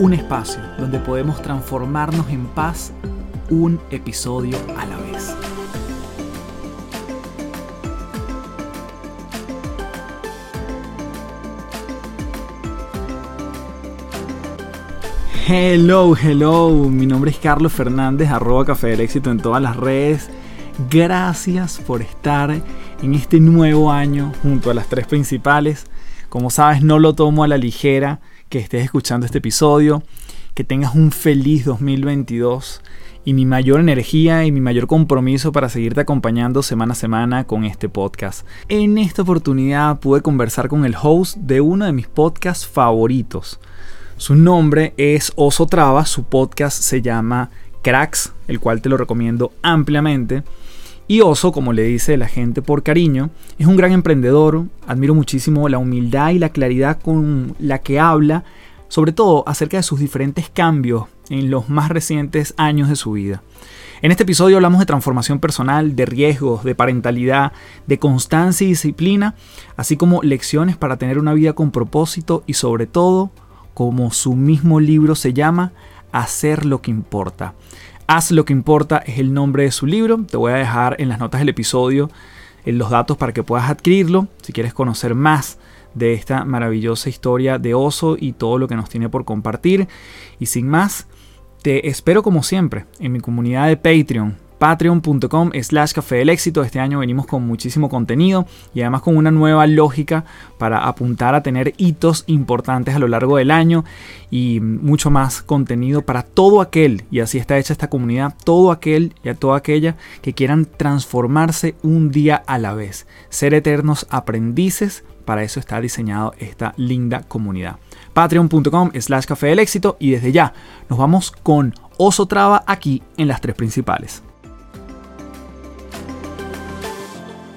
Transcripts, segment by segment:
Un espacio donde podemos transformarnos en paz un episodio a la vez. Hello, hello, mi nombre es Carlos Fernández, arroba Café del Éxito en todas las redes. Gracias por estar en este nuevo año junto a las tres principales. Como sabes, no lo tomo a la ligera que estés escuchando este episodio. Que tengas un feliz 2022 y mi mayor energía y mi mayor compromiso para seguirte acompañando semana a semana con este podcast. En esta oportunidad pude conversar con el host de uno de mis podcasts favoritos. Su nombre es Oso Traba, su podcast se llama Cracks, el cual te lo recomiendo ampliamente. Y Oso, como le dice la gente por cariño, es un gran emprendedor. Admiro muchísimo la humildad y la claridad con la que habla, sobre todo acerca de sus diferentes cambios en los más recientes años de su vida. En este episodio hablamos de transformación personal, de riesgos, de parentalidad, de constancia y disciplina, así como lecciones para tener una vida con propósito y sobre todo, como su mismo libro se llama, hacer lo que importa. Haz lo que importa es el nombre de su libro. Te voy a dejar en las notas del episodio en los datos para que puedas adquirirlo. Si quieres conocer más de esta maravillosa historia de Oso y todo lo que nos tiene por compartir. Y sin más, te espero como siempre en mi comunidad de Patreon patreon.com slash café del éxito. Este año venimos con muchísimo contenido y además con una nueva lógica para apuntar a tener hitos importantes a lo largo del año y mucho más contenido para todo aquel, y así está hecha esta comunidad, todo aquel y a toda aquella que quieran transformarse un día a la vez, ser eternos aprendices. Para eso está diseñado esta linda comunidad. Patreon.com slash café del éxito y desde ya nos vamos con Oso Traba aquí en las tres principales.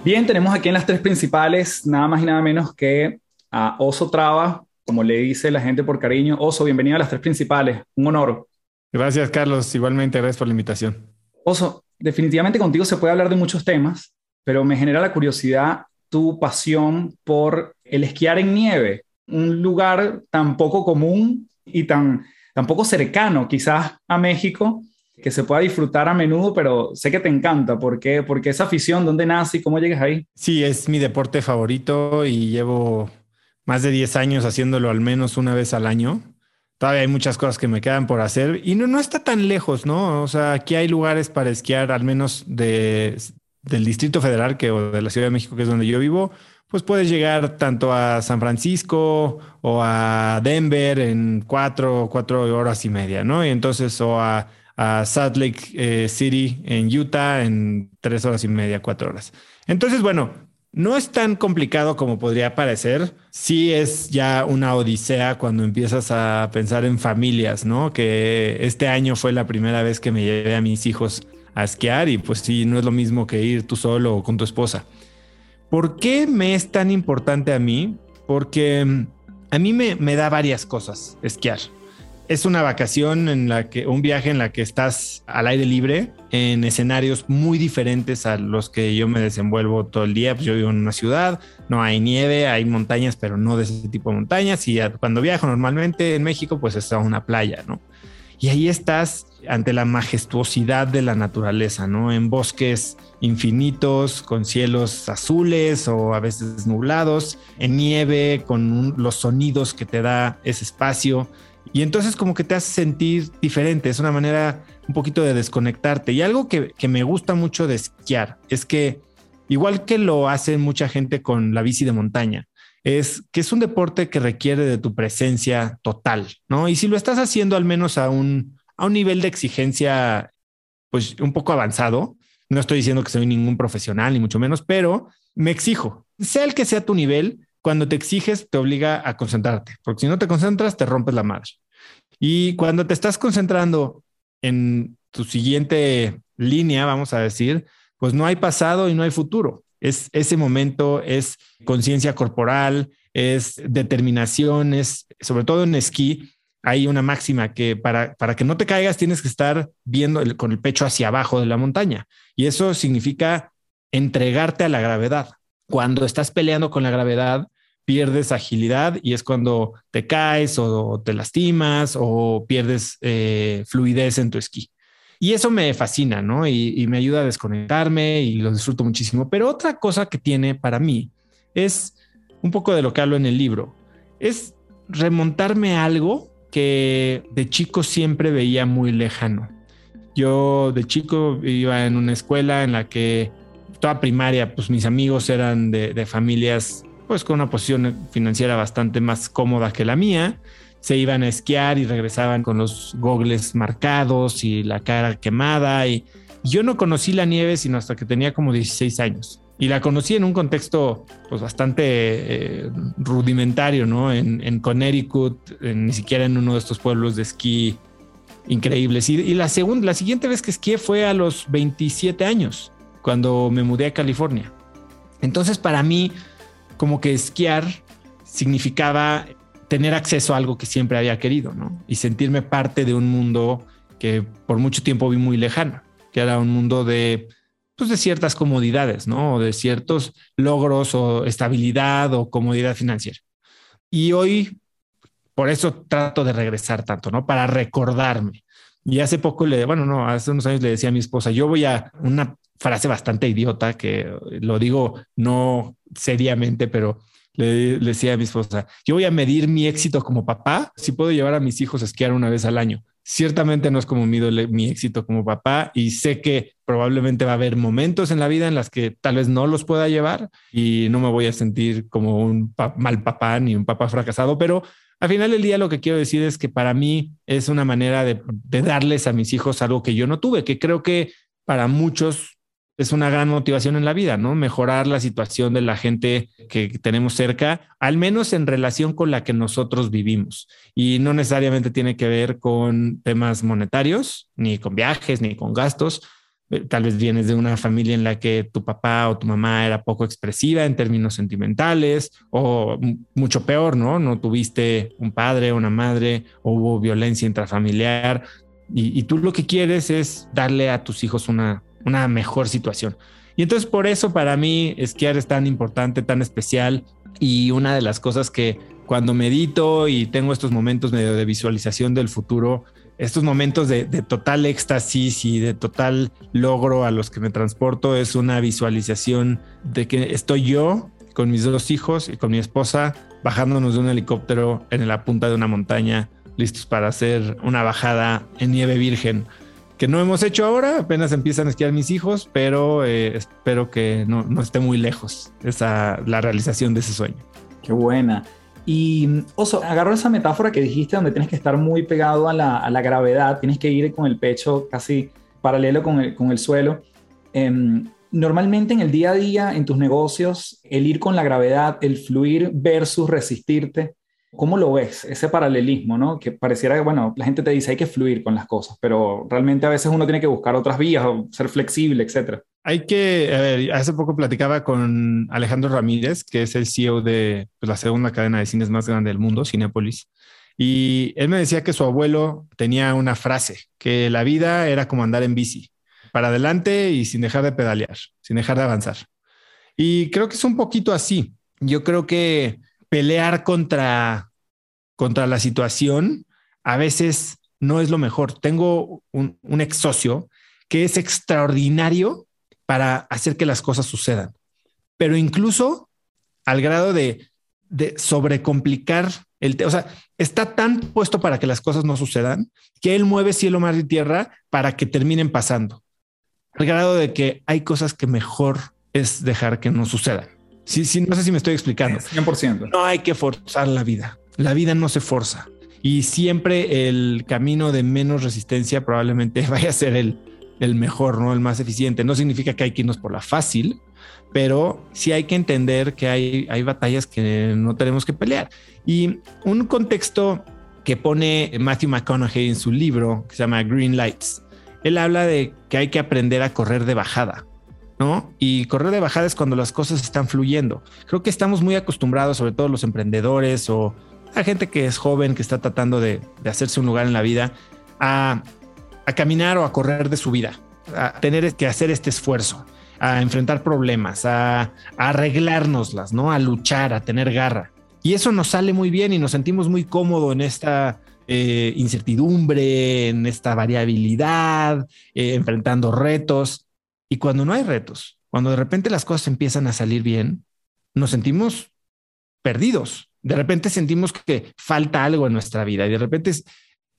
Bien, tenemos aquí en las tres principales nada más y nada menos que a Oso Traba, como le dice la gente por cariño. Oso, bienvenido a las tres principales. Un honor. Gracias, Carlos. Igualmente, gracias por la invitación. Oso, definitivamente contigo se puede hablar de muchos temas, pero me genera la curiosidad tu pasión por el esquiar en nieve, un lugar tan poco común y tan, tan poco cercano quizás a México que se pueda disfrutar a menudo, pero sé que te encanta. ¿Por qué? Porque esa afición, ¿dónde nace y cómo llegas ahí? Sí, es mi deporte favorito y llevo más de 10 años haciéndolo al menos una vez al año. Todavía hay muchas cosas que me quedan por hacer y no, no está tan lejos, ¿no? O sea, aquí hay lugares para esquiar, al menos de, del Distrito Federal que, o de la Ciudad de México, que es donde yo vivo, pues puedes llegar tanto a San Francisco o a Denver en cuatro, cuatro horas y media, ¿no? Y entonces, o a a Salt Lake eh, City en Utah en tres horas y media, cuatro horas. Entonces, bueno, no es tan complicado como podría parecer. Sí es ya una odisea cuando empiezas a pensar en familias, ¿no? Que este año fue la primera vez que me llevé a mis hijos a esquiar y pues sí, no es lo mismo que ir tú solo o con tu esposa. ¿Por qué me es tan importante a mí? Porque mm, a mí me, me da varias cosas esquiar es una vacación en la que, un viaje en la que estás al aire libre, en escenarios muy diferentes a los que yo me desenvuelvo todo el día. Pues yo vivo en una ciudad, no hay nieve, hay montañas, pero no de ese tipo de montañas. Y cuando viajo normalmente en México, pues está una playa, ¿no? Y ahí estás ante la majestuosidad de la naturaleza, ¿no? En bosques infinitos, con cielos azules o a veces nublados, en nieve, con los sonidos que te da ese espacio y entonces como que te hace sentir diferente, es una manera un poquito de desconectarte. Y algo que, me gusta mucho de esquiar es que, igual que lo hace mucha gente con la bici de montaña, es que es un deporte que requiere de tu presencia total, ¿no? Y si lo estás haciendo al menos a un, a un nivel de exigencia, pues un poco avanzado, no estoy diciendo que soy ningún profesional, ni mucho menos, pero me exijo, sea el que sea tu nivel, cuando te exiges te obliga a concentrarte, porque si no te concentras te rompes la madre. Y cuando te estás concentrando en tu siguiente línea, vamos a decir, pues no hay pasado y no hay futuro. Es ese momento, es conciencia corporal, es determinación, es sobre todo en esquí. Hay una máxima que para, para que no te caigas tienes que estar viendo con el pecho hacia abajo de la montaña. Y eso significa entregarte a la gravedad. Cuando estás peleando con la gravedad, pierdes agilidad y es cuando te caes o te lastimas o pierdes eh, fluidez en tu esquí. Y eso me fascina, ¿no? Y, me ayuda a desconectarme y lo disfruto muchísimo. Pero otra cosa que tiene para mí es un poco de lo que hablo en el libro, es remontarme a algo que de chico siempre veía muy lejano. Yo de chico iba en una escuela en la que toda primaria, pues mis amigos eran de, de familias pues con una posición financiera bastante más cómoda que la mía. Se iban a esquiar y regresaban con los gogles marcados y la cara quemada. Y yo no conocí la nieve sino hasta que tenía como 16 años. Y la conocí en un contexto pues bastante eh, rudimentario, ¿no? En, en Connecticut, ni siquiera en uno de estos pueblos de esquí increíbles. Y, y la, segunda, la siguiente vez que esquié fue a los 27 años, cuando me mudé a California. Entonces para mí como que esquiar significaba tener acceso a algo que siempre había querido, ¿no? Y sentirme parte de un mundo que por mucho tiempo vi muy lejano, que era un mundo de, pues de ciertas comodidades, ¿no? De ciertos logros o estabilidad o comodidad financiera. Y hoy, por eso trato de regresar tanto, ¿no? Para recordarme. Y hace poco le, bueno, no, hace unos años le decía a mi esposa, yo voy a una frase bastante idiota que lo digo no seriamente, pero le, decía a mi esposa, yo voy a medir mi éxito como papá si puedo llevar a mis hijos a esquiar una vez al año. Ciertamente no es como mido mi éxito como papá y sé que probablemente va a haber momentos en la vida en las que tal vez no los pueda llevar y no me voy a sentir como un mal papá ni un papá fracasado, pero al final del día lo que quiero decir es que para mí es una manera de, de darles a mis hijos algo que yo no tuve, que creo que para muchos es una gran motivación en la vida, ¿no? Mejorar la situación de la gente que tenemos cerca, al menos en relación con la que nosotros vivimos. Y no necesariamente tiene que ver con temas monetarios, ni con viajes, ni con gastos. Eh, tal vez vienes de una familia en la que tu papá o tu mamá era poco expresiva en términos sentimentales, o mucho peor, ¿no? No tuviste un padre, o una madre, o hubo violencia intrafamiliar. Y, y tú lo que quieres es darle a tus hijos una una mejor situación. Y entonces por eso para mí esquiar es tan importante, tan especial y una de las cosas que cuando medito y tengo estos momentos medio de visualización del futuro, estos momentos de, total éxtasis y de total logro a los que me transporto es una visualización de que estoy yo con mis dos hijos y con mi esposa bajándonos de un helicóptero en la punta de una montaña, listos para hacer una bajada en nieve virgen que no hemos hecho ahora, apenas empiezan a esquiar mis hijos, pero eh, espero que no, no, esté muy lejos esa, la realización de ese sueño. Qué buena. Y Oso, agarro esa metáfora que dijiste donde tienes que estar muy pegado a la, a la gravedad, tienes que ir con el pecho casi paralelo con el, con el suelo. Em, normalmente en el día a día, en tus negocios, el ir con la gravedad, el fluir versus resistirte, ¿Cómo lo ves ese paralelismo, no? Que pareciera que, bueno, la gente te dice hay que fluir con las cosas, pero realmente a veces uno tiene que buscar otras vías o ser flexible, etcétera. Hay que, a ver, hace poco platicaba con Alejandro Ramírez, que es el CEO de pues, la segunda cadena de cines más grande del mundo, Cinepolis, y él me decía que su abuelo tenía una frase, que la vida era como andar en bici, para adelante y sin dejar de pedalear, sin dejar de avanzar. Y creo que es un poquito así. Yo creo que pelear contra, contra la situación a veces no es lo mejor. Tengo un, ex socio que es extraordinario para hacer que las cosas sucedan, pero incluso al grado de, de sobrecomplicar el tema. O sea, está tan puesto para que las cosas no sucedan que él mueve cielo, mar y tierra para que terminen pasando. Al grado de que hay cosas que mejor es dejar que no sucedan. Sí, sí, no sé si me estoy explicando. 100%. No hay que forzar la vida. La vida no se forza. Y siempre el camino de menos resistencia probablemente vaya a ser el, el mejor, ¿no? El más eficiente. No significa que hay que irnos por la fácil, pero sí hay que entender que hay, hay batallas que no tenemos que pelear. Y un contexto que pone Matthew McConaughey en su libro que se llama Green Lights. Él habla de que hay que aprender a correr de bajada, ¿no? Y correr de bajada es cuando las cosas están fluyendo. Creo que estamos muy acostumbrados, sobre todo los emprendedores o a gente que es joven, que está tratando de, hacerse un lugar en la vida, a, caminar o a correr de su vida, a tener que hacer este esfuerzo, a enfrentar problemas, a, a arreglárnoslas, ¿no? A luchar, a tener garra. Y eso nos sale muy bien y nos sentimos muy cómodos en esta eh, incertidumbre, en esta variabilidad, eh, enfrentando retos. Y cuando no hay retos, cuando de repente las cosas empiezan a salir bien, nos sentimos perdidos. De repente sentimos que falta algo en nuestra vida y de repente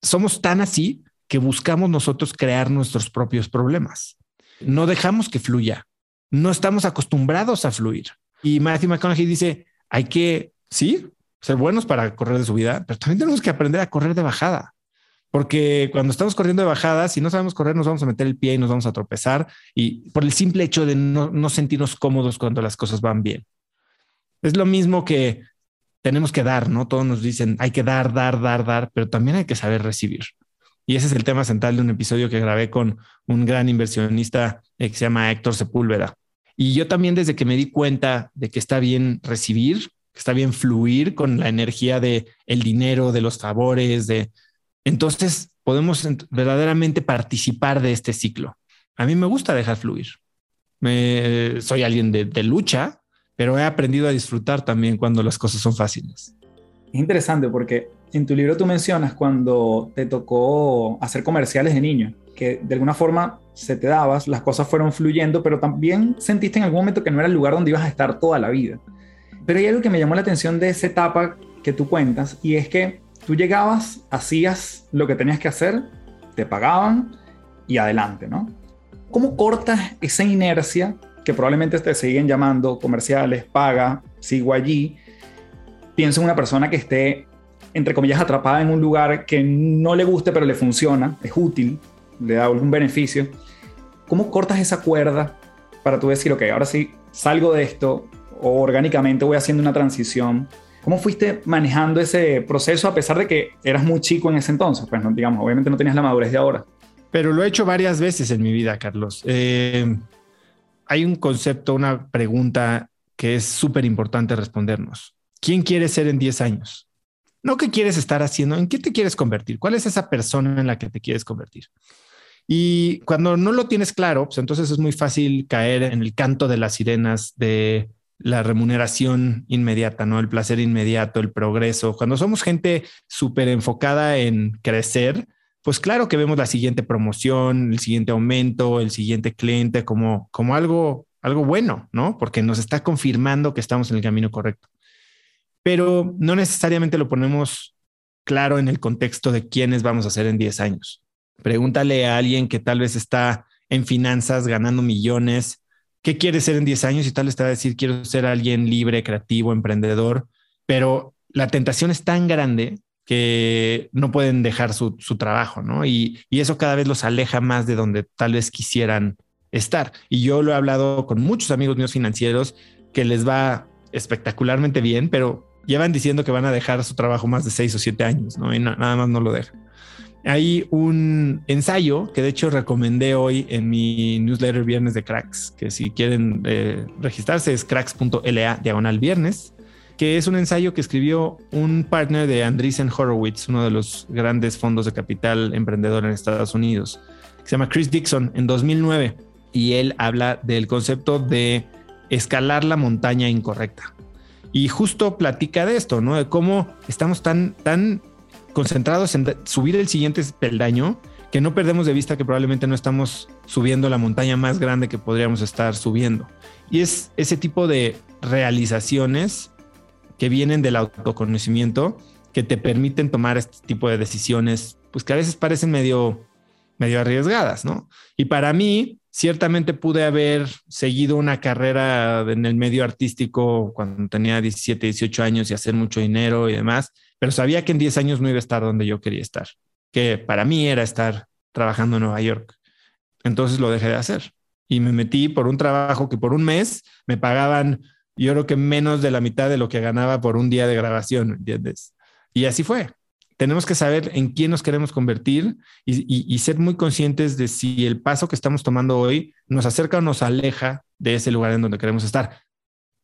somos tan así que buscamos nosotros crear nuestros propios problemas. No dejamos que fluya. No estamos acostumbrados a fluir. Y Matthew McConaughey dice, hay que sí, ser buenos para correr de subida, pero también tenemos que aprender a correr de bajada. Porque cuando estamos corriendo de bajada, si no sabemos correr, nos vamos a meter el pie y nos vamos a tropezar. Y por el simple hecho de no, no sentirnos cómodos cuando las cosas van bien. Es lo mismo que tenemos que dar, ¿no? Todos nos dicen, hay que dar, dar, dar, dar, pero también hay que saber recibir. Y ese es el tema central de un episodio que grabé con un gran inversionista que se llama Héctor Sepúlveda. Y yo también desde que me di cuenta de que está bien recibir, está bien fluir con la energía de el dinero, de los favores, de entonces podemos verdaderamente participar de este ciclo. A mí me gusta dejar fluir. Soy alguien de, de lucha, pero he aprendido a disfrutar también cuando las cosas son fáciles. Es interesante porque en tu libro tú mencionas cuando te tocó hacer comerciales de niño, que de alguna forma se te dabas, las cosas fueron fluyendo, pero también sentiste en algún momento que no era el lugar donde ibas a estar toda la vida. Pero hay algo que me llamó la atención de esa etapa que tú cuentas y es que tú llegabas, hacías lo que tenías que hacer, te pagaban y adelante, ¿no? ¿Cómo cortas esa inercia que probablemente te siguen llamando comerciales, paga, sigo allí? Pienso en una persona que esté, entre comillas, atrapada en un lugar que no le guste, pero le funciona, es útil, le da algún beneficio. ¿Cómo cortas esa cuerda para tú decir, ok, ahora sí, salgo de esto, o orgánicamente voy haciendo una transición. ¿Cómo fuiste manejando ese proceso a pesar de que eras muy chico en ese entonces? Pues no, digamos, obviamente no tenías la madurez de ahora. Pero lo he hecho varias veces en mi vida, Carlos. Eh, hay un concepto, una pregunta que es súper importante respondernos. ¿Quién quieres ser en 10 años? No qué quieres estar haciendo, en qué te quieres convertir, cuál es esa persona en la que te quieres convertir. Y cuando no lo tienes claro, pues entonces es muy fácil caer en el canto de las sirenas de la remuneración inmediata, ¿no? El placer inmediato, el progreso. Cuando somos gente súper enfocada en crecer, pues claro que vemos la siguiente promoción, el siguiente aumento, el siguiente cliente como, como algo, algo bueno, ¿no? Porque nos está confirmando que estamos en el camino correcto. Pero no necesariamente lo ponemos claro en el contexto de quiénes vamos a ser en 10 años. Pregúntale a alguien que tal vez está en finanzas ganando millones qué quieres ser en 10 años y tal vez te va a decir, quiero ser alguien libre, creativo, emprendedor, pero la tentación es tan grande que no pueden dejar su, trabajo, ¿no? Y, y, eso cada vez los aleja más de donde tal vez quisieran estar. Y yo lo he hablado con muchos amigos míos financieros que les va espectacularmente bien, pero llevan diciendo que van a dejar su trabajo más de seis o siete años, ¿no? Y nada más no lo dejan. Hay un ensayo que de hecho recomendé hoy en mi newsletter Viernes de Cracks, que si quieren eh, registrarse es cracks.la diagonal viernes, que es un ensayo que escribió un partner de Andreessen Horowitz, uno de los grandes fondos de capital emprendedor en Estados Unidos, que se llama Chris Dixon en 2009. Y él habla del concepto de escalar la montaña incorrecta. Y justo platica de esto, ¿no? De cómo estamos tan, tan concentrados en subir el siguiente peldaño, que no perdemos de vista que probablemente no estamos subiendo la montaña más grande que podríamos estar subiendo. Y es ese tipo de realizaciones que vienen del autoconocimiento que te permiten tomar este tipo de decisiones, pues que a veces parecen medio, medio arriesgadas, ¿no? Y para mí, ciertamente pude haber seguido una carrera en el medio artístico cuando tenía 17, 18 años y hacer mucho dinero y demás, pero sabía que en 10 años no iba a estar donde yo quería estar, que para mí era estar trabajando en Nueva York. Entonces lo dejé de hacer y me metí por un trabajo que por un mes me pagaban, yo creo que menos de la mitad de lo que ganaba por un día de grabación, ¿entiendes? Y así fue. tenemos que saber en quién nos queremos convertir y, ser muy conscientes de si el paso que estamos tomando hoy nos acerca o nos aleja de ese lugar en donde queremos estar.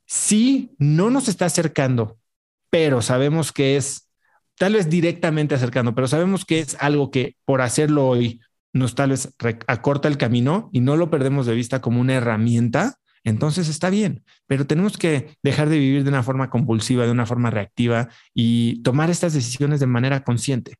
Si no nos está acercando, pero sabemos que es, tal vez directamente acercando, pero sabemos que es algo que por hacerlo hoy nos tal vez acorta el camino y no lo perdemos de vista como una herramienta, entonces está bien, pero tenemos que dejar de vivir de una forma compulsiva, de una forma reactiva y tomar estas decisiones de manera consciente,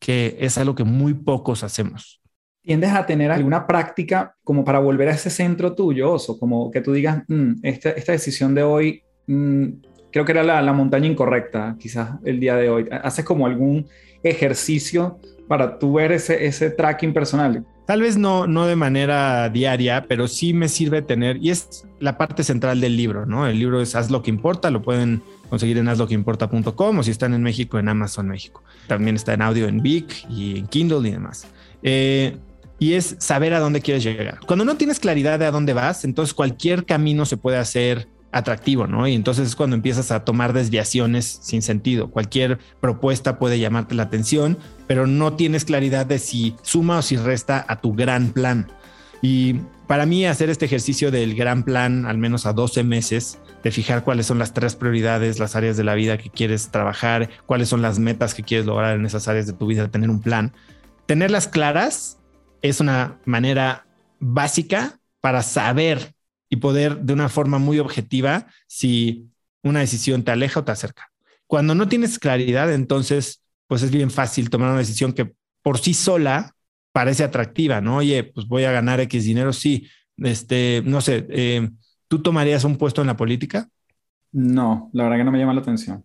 que es algo que muy pocos hacemos. ¿Tiendes a tener alguna práctica como para volver a ese centro tuyo, o como que tú digas, mm, esta, decisión de hoy, mm, creo que era la, la montaña incorrecta, quizás el día de hoy? ¿Haces como algún ejercicio para tú ver ese, ese tracking personal? Tal vez no, no de manera diaria, pero sí me sirve tener, y es la parte central del libro, ¿no? El libro es Haz lo que importa, lo pueden conseguir en hazloqueimporta.com o si están en México, en Amazon México. También está en audio en Vic y en Kindle y demás. Eh, y es saber a dónde quieres llegar. Cuando no tienes claridad de a dónde vas, entonces cualquier camino se puede hacer atractivo, ¿no? Y entonces es cuando empiezas a tomar desviaciones sin sentido. Cualquier propuesta puede llamarte la atención, pero no tienes claridad de si suma o si resta a tu gran plan. Y para mí hacer este ejercicio del gran plan, al menos a 12 meses, de fijar cuáles son las tres prioridades, las áreas de la vida que quieres trabajar, cuáles son las metas que quieres lograr en esas áreas de tu vida, tener un plan. Tenerlas claras es una manera básica para saber y poder de una forma muy objetiva si una decisión te aleja o te acerca. Cuando no tienes claridad, entonces, pues es bien fácil tomar una decisión que por sí sola parece atractiva, ¿no? Oye, pues voy a ganar X dinero, sí. Este, no sé, eh, ¿tú tomarías un puesto en la política? No, la verdad que no me llama la atención.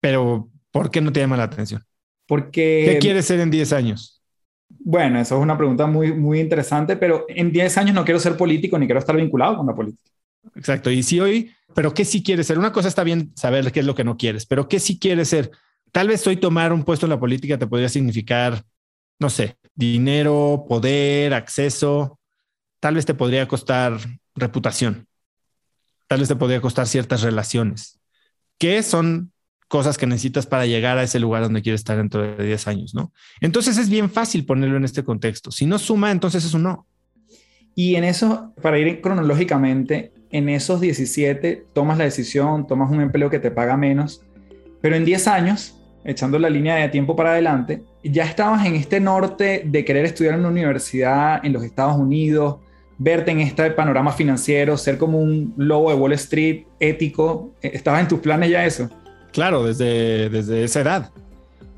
Pero, ¿por qué no te llama la atención? Porque... ¿Qué quieres ser en 10 años? Bueno, eso es una pregunta muy, muy interesante, pero en 10 años no quiero ser político ni quiero estar vinculado con la política. Exacto. Y si hoy, pero ¿qué sí quieres ser? Una cosa está bien saber qué es lo que no quieres, pero ¿qué sí quieres ser? Tal vez hoy tomar un puesto en la política te podría significar, no sé, dinero, poder, acceso. Tal vez te podría costar reputación. Tal vez te podría costar ciertas relaciones. ¿Qué son cosas que necesitas para llegar a ese lugar donde quieres estar dentro de 10 años, ¿no? Entonces es bien fácil ponerlo en este contexto. Si no suma, entonces es un no. Y en eso, para ir cronológicamente, en esos 17 tomas la decisión, tomas un empleo que te paga menos, pero en 10 años, echando la línea de tiempo para adelante, ya estabas en este norte de querer estudiar en una universidad en los Estados Unidos, verte en este panorama financiero, ser como un lobo de Wall Street ético. ¿Estabas en tus planes ya eso? Claro, desde, desde esa edad.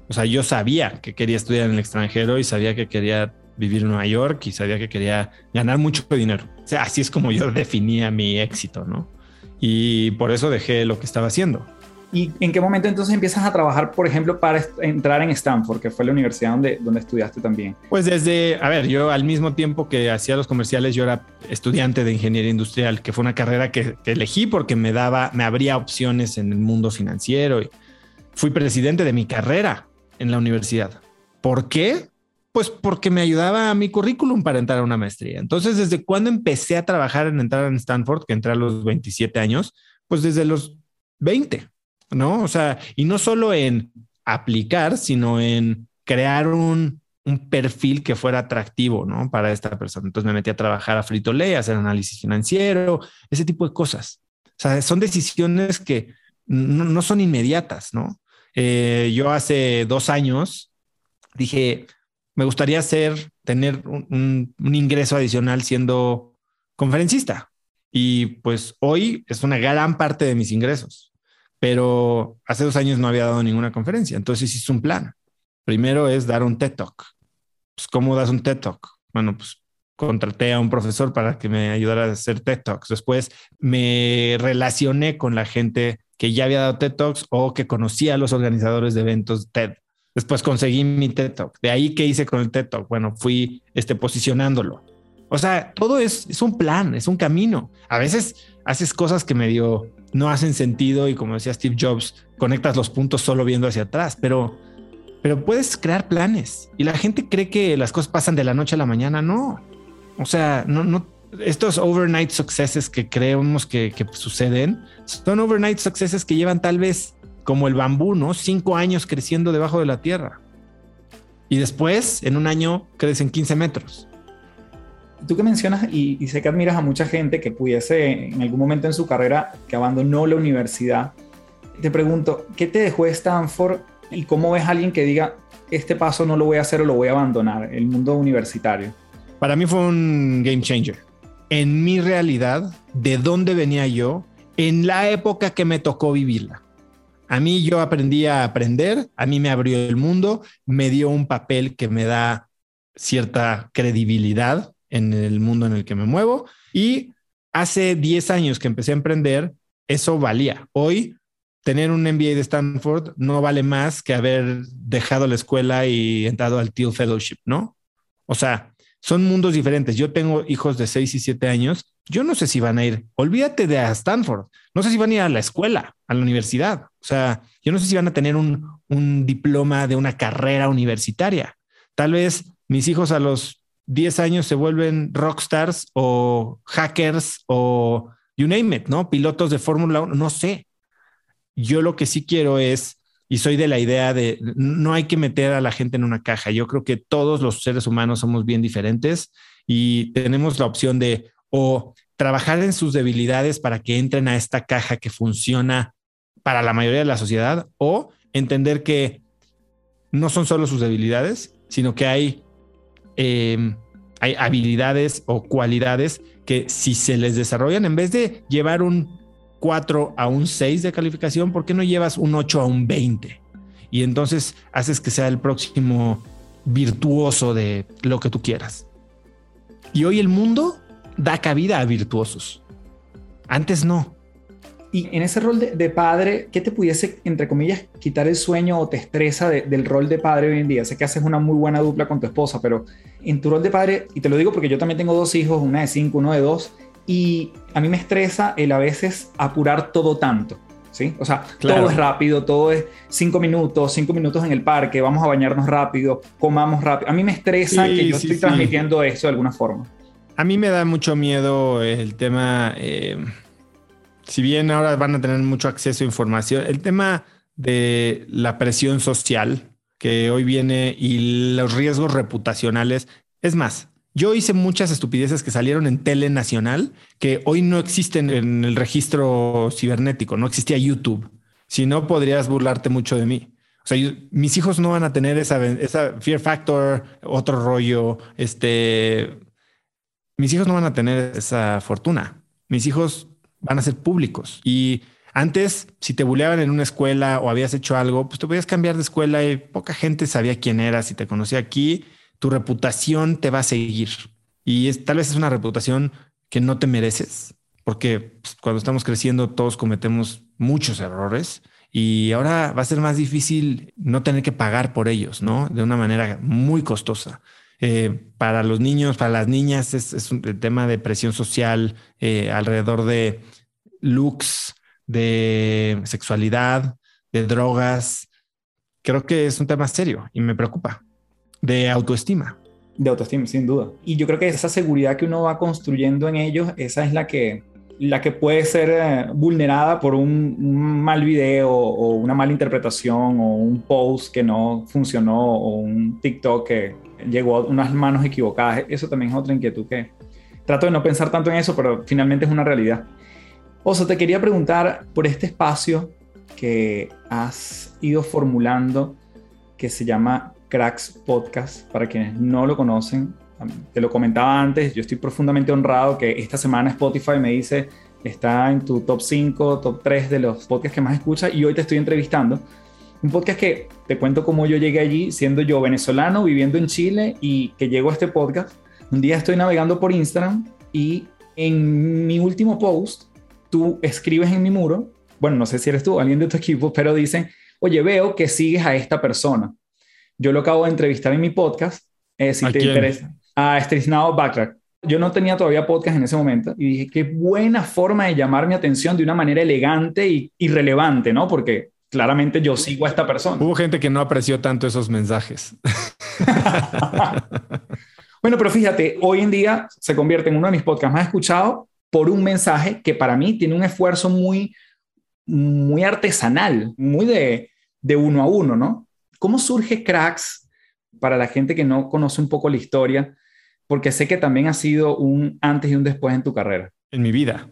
O sea, yo sabía que quería estudiar en el extranjero y sabía que quería vivir en Nueva York y sabía que quería ganar mucho dinero. O sea, así es como yo definía mi éxito, ¿no? Y por eso dejé lo que estaba haciendo. ¿Y en qué momento entonces empiezas a trabajar, por ejemplo, para entrar en Stanford, que fue la universidad donde, donde estudiaste también? Pues desde, a ver, yo al mismo tiempo que hacía los comerciales, yo era estudiante de ingeniería industrial, que fue una carrera que, elegí porque me daba, me abría opciones en el mundo financiero. Y fui presidente de mi carrera en la universidad. ¿Por qué? Pues porque me ayudaba a mi currículum para entrar a una maestría. Entonces, desde cuando empecé a trabajar en entrar en Stanford, que entré a los 27 años, pues desde los 20 ¿no? O sea, y no solo en aplicar, sino en crear un, perfil que fuera atractivo, ¿no? Para esta persona. Entonces me metí a trabajar a Frito Lay, a hacer análisis financiero, ese tipo de cosas. O sea, son decisiones que no, son inmediatas, ¿no? Eh, yo hace dos años dije, me gustaría hacer, tener un ingreso adicional siendo conferencista. Y pues hoy es una gran parte de mis ingresos pero hace dos años no había dado ninguna conferencia, entonces hice un plan. Primero es dar un TED Talk. Pues, ¿Cómo das un TED Talk? Bueno, pues contraté a un profesor para que me ayudara a hacer TED Talks. Después me relacioné con la gente que ya había dado TED Talks o que conocía a los organizadores de eventos TED. Después conseguí mi TED Talk. De ahí, ¿qué hice con el TED Talk? Bueno, fui este, posicionándolo. O sea, todo es, es un plan, es un camino. A veces haces cosas que medio no hacen sentido y como decía Steve Jobs, conectas los puntos solo viendo hacia atrás, pero, pero puedes crear planes y la gente cree que las cosas pasan de la noche a la mañana. No, o sea, no, no, estos overnight successes que creemos que, que suceden son overnight successes que llevan tal vez como el bambú, ¿no? Cinco años creciendo debajo de la tierra. Y después, en un año, crecen 15 metros. Tú que mencionas, y, sé que admiras a mucha gente que pudiese en algún momento en su carrera que abandonó la universidad, te pregunto, ¿qué te dejó Stanford y cómo ves a alguien que diga, este paso no lo voy a hacer o lo voy a abandonar, el mundo universitario? Para mí fue un game changer. En mi realidad, de dónde venía yo, en la época que me tocó vivirla. A mí yo aprendí a aprender, a mí me abrió el mundo, me dio un papel que me da cierta credibilidad en el mundo en el que me muevo y hace 10 años que empecé a emprender, eso valía. Hoy tener un MBA de Stanford no vale más que haber dejado la escuela y entrado al Teal Fellowship, ¿no? O sea, son mundos diferentes. Yo tengo hijos de 6 y 7 años. Yo no sé si van a ir, olvídate de Stanford. No sé si van a ir a la escuela, a la universidad. O sea, yo no sé si van a tener un, un diploma de una carrera universitaria. Tal vez mis hijos a los 10 años se vuelven rockstars o hackers o you name it, ¿no? Pilotos de Fórmula 1, no sé. Yo lo que sí quiero es, y soy de la idea de, no hay que meter a la gente en una caja. Yo creo que todos los seres humanos somos bien diferentes y tenemos la opción de o trabajar en sus debilidades para que entren a esta caja que funciona para la mayoría de la sociedad o entender que no son solo sus debilidades, sino que hay, eh, hay habilidades o cualidades que si se les desarrollan, en vez de llevar un 4 a un 6 de calificación, ¿por qué no llevas un 8 a un 20? Y entonces haces que sea el próximo virtuoso de lo que tú quieras. Y hoy el mundo da cabida a virtuosos. Antes no. Y en ese rol de, de padre, ¿qué te pudiese, entre comillas, quitar el sueño o te estresa de, del rol de padre hoy en día? Sé que haces una muy buena dupla con tu esposa, pero en tu rol de padre, y te lo digo porque yo también tengo dos hijos, una de cinco, uno de dos, y a mí me estresa el a veces apurar todo tanto. ¿Sí? O sea, claro. todo es rápido, todo es cinco minutos, cinco minutos en el parque, vamos a bañarnos rápido, comamos rápido. A mí me estresa sí, que yo sí, estoy transmitiendo eso de alguna forma. A mí me da mucho miedo el tema, eh, si bien ahora van a tener mucho acceso a información, el tema de la presión social que hoy viene y los riesgos reputacionales. Es más, yo hice muchas estupideces que salieron en tele nacional que hoy no existen en el registro cibernético, no existía YouTube. Si no, podrías burlarte mucho de mí. O sea, mis hijos no van a tener esa, esa fear factor, otro rollo. Este, mis hijos no van a tener esa fortuna. Mis hijos van a ser públicos y antes, si te buleaban en una escuela o habías hecho algo, pues te podías cambiar de escuela y poca gente sabía quién eras y te conocía aquí tu reputación te va a seguir. Y es, tal vez es una reputación que no te mereces, porque pues, cuando estamos creciendo todos cometemos muchos errores y ahora va a ser más difícil no tener que pagar por ellos, ¿no? De una manera muy costosa. Eh, para los niños, para las niñas, es, es un tema de presión social eh, alrededor de looks, de sexualidad, de drogas. Creo que es un tema serio y me preocupa de autoestima. De autoestima, sin duda. Y yo creo que esa seguridad que uno va construyendo en ellos, esa es la que, la que puede ser eh, vulnerada por un, mal video o una mala interpretación o un post que no funcionó o un TikTok que llegó a unas manos equivocadas. Eso también es otra inquietud que trato de no pensar tanto en eso, pero finalmente es una realidad. Oso, te quería preguntar por este espacio que has ido formulando que se llama Cracks Podcast, para quienes no lo conocen. Te lo comentaba antes, yo estoy profundamente honrado que esta semana Spotify me dice, está en tu top 5, top 3 de los podcasts que más escuchas y hoy te estoy entrevistando. Un podcast que te cuento cómo yo llegué allí, siendo yo venezolano, viviendo en Chile y que llego a este podcast. Un día estoy navegando por Instagram y en mi último post, tú escribes en mi muro, bueno, no sé si eres tú o alguien de tu equipo, pero dicen, oye, veo que sigues a esta persona yo lo acabo de entrevistar en mi podcast. Eh, si ¿A te quién? interesa. A Strisnao Backrack. Yo no tenía todavía podcast en ese momento y dije, qué buena forma de llamar mi atención de una manera elegante y, y relevante, ¿no? Porque claramente yo sigo a esta persona. Hubo gente que no apreció tanto esos mensajes. bueno, pero fíjate, hoy en día se convierte en uno de mis podcasts más escuchados por un mensaje que para mí tiene un esfuerzo muy, muy artesanal, muy de, de uno a uno, ¿no? ¿Cómo surge Cracks? para la gente que no conoce un poco la historia, porque sé que también ha sido un antes y un después en tu carrera. En mi vida.